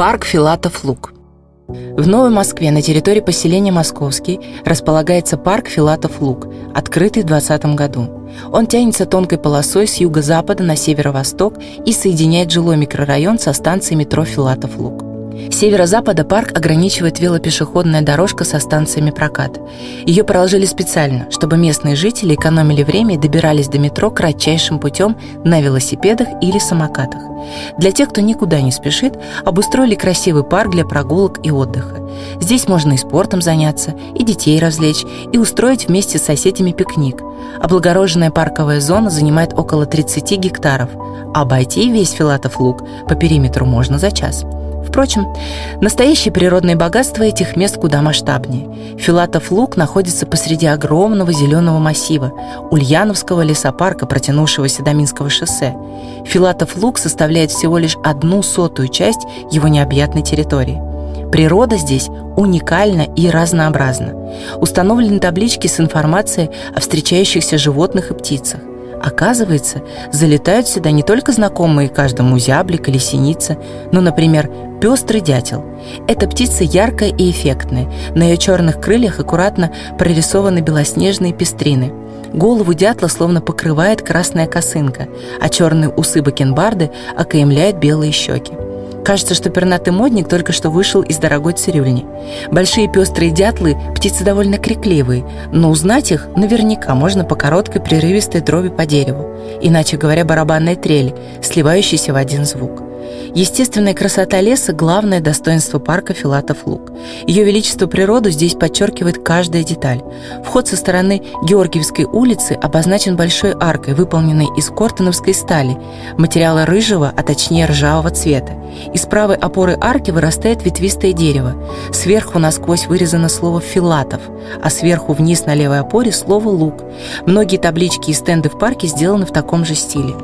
Парк Филатов Луг. В Новой Москве на территории поселения Московский располагается парк Филатов Луг, открытый в 2020 году. Он тянется тонкой полосой с юго-запада на северо-восток и соединяет жилой микрорайон со станцией метро Филатов Луг. С северо-запада парк ограничивает велопешеходная дорожка со станциями прокат. Ее проложили специально, чтобы местные жители экономили время и добирались до метро кратчайшим путем на велосипедах или самокатах. Для тех, кто никуда не спешит, обустроили красивый парк для прогулок и отдыха. Здесь можно и спортом заняться, и детей развлечь, и устроить вместе с соседями пикник. Облагороженная парковая зона занимает около 30 гектаров, обойти весь Филатов луг по периметру можно за час – Впрочем, настоящие природные богатства этих мест куда масштабнее. Филатов луг находится посреди огромного зеленого массива Ульяновского лесопарка, протянувшегося до Минского шоссе. Филатов луг составляет всего лишь одну сотую часть его необъятной территории. Природа здесь уникальна и разнообразна. Установлены таблички с информацией о встречающихся животных и птицах. Оказывается, залетают сюда не только знакомые каждому зяблик или синица, но, например, пестрый дятел. Эта птица яркая и эффектная. На ее черных крыльях аккуратно прорисованы белоснежные пестрины. Голову дятла словно покрывает красная косынка, а черные усы бакенбарды окаемляют белые щеки. Кажется, что пернатый модник только что вышел из дорогой цирюльни. Большие пестрые дятлы – птицы довольно крикливые, но узнать их наверняка можно по короткой прерывистой дроби по дереву, иначе говоря, барабанной трели, сливающейся в один звук. Естественная красота леса – главное достоинство парка Филатов Луг. Ее величество природу здесь подчеркивает каждая деталь. Вход со стороны Георгиевской улицы обозначен большой аркой, выполненной из кортоновской стали, материала рыжего, а точнее ржавого цвета. Из правой опоры арки вырастает ветвистое дерево. Сверху насквозь вырезано слово «филатов», а сверху вниз на левой опоре слово «лук». Многие таблички и стенды в парке сделаны в таком же стиле.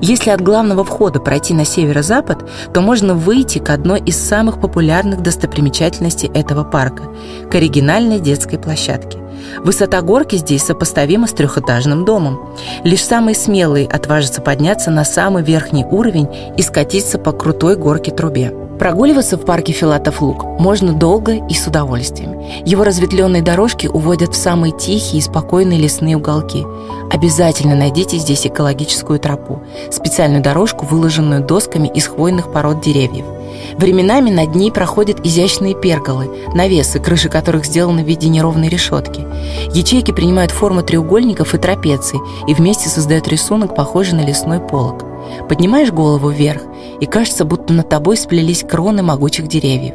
Если от главного входа пройти на северо-запад, то можно выйти к одной из самых популярных достопримечательностей этого парка – к оригинальной детской площадке. Высота горки здесь сопоставима с трехэтажным домом. Лишь самые смелые отважатся подняться на самый верхний уровень и скатиться по крутой горке трубе. Прогуливаться в парке Филатов Луг можно долго и с удовольствием. Его разветвленные дорожки уводят в самые тихие и спокойные лесные уголки. Обязательно найдите здесь экологическую тропу, специальную дорожку, выложенную досками из хвойных пород деревьев. Временами над ней проходят изящные перголы, навесы, крыши которых сделаны в виде неровной решетки. Ячейки принимают форму треугольников и трапеций и вместе создают рисунок, похожий на лесной полог. Поднимаешь голову вверх, и кажется, будто над тобой сплелись кроны могучих деревьев.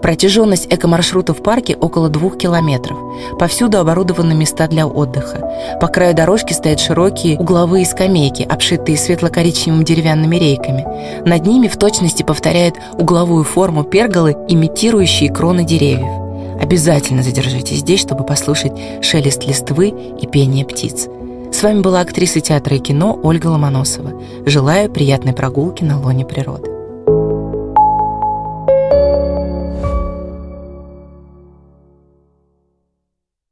Протяженность экомаршрута в парке около двух километров. Повсюду оборудованы места для отдыха. По краю дорожки стоят широкие угловые скамейки, обшитые светло-коричневыми деревянными рейками. Над ними в точности повторяют угловую форму перголы, имитирующие кроны деревьев. Обязательно задержитесь здесь, чтобы послушать шелест листвы и пение птиц. С вами была актриса театра и кино Ольга Ломоносова. Желаю приятной прогулки на лоне природы.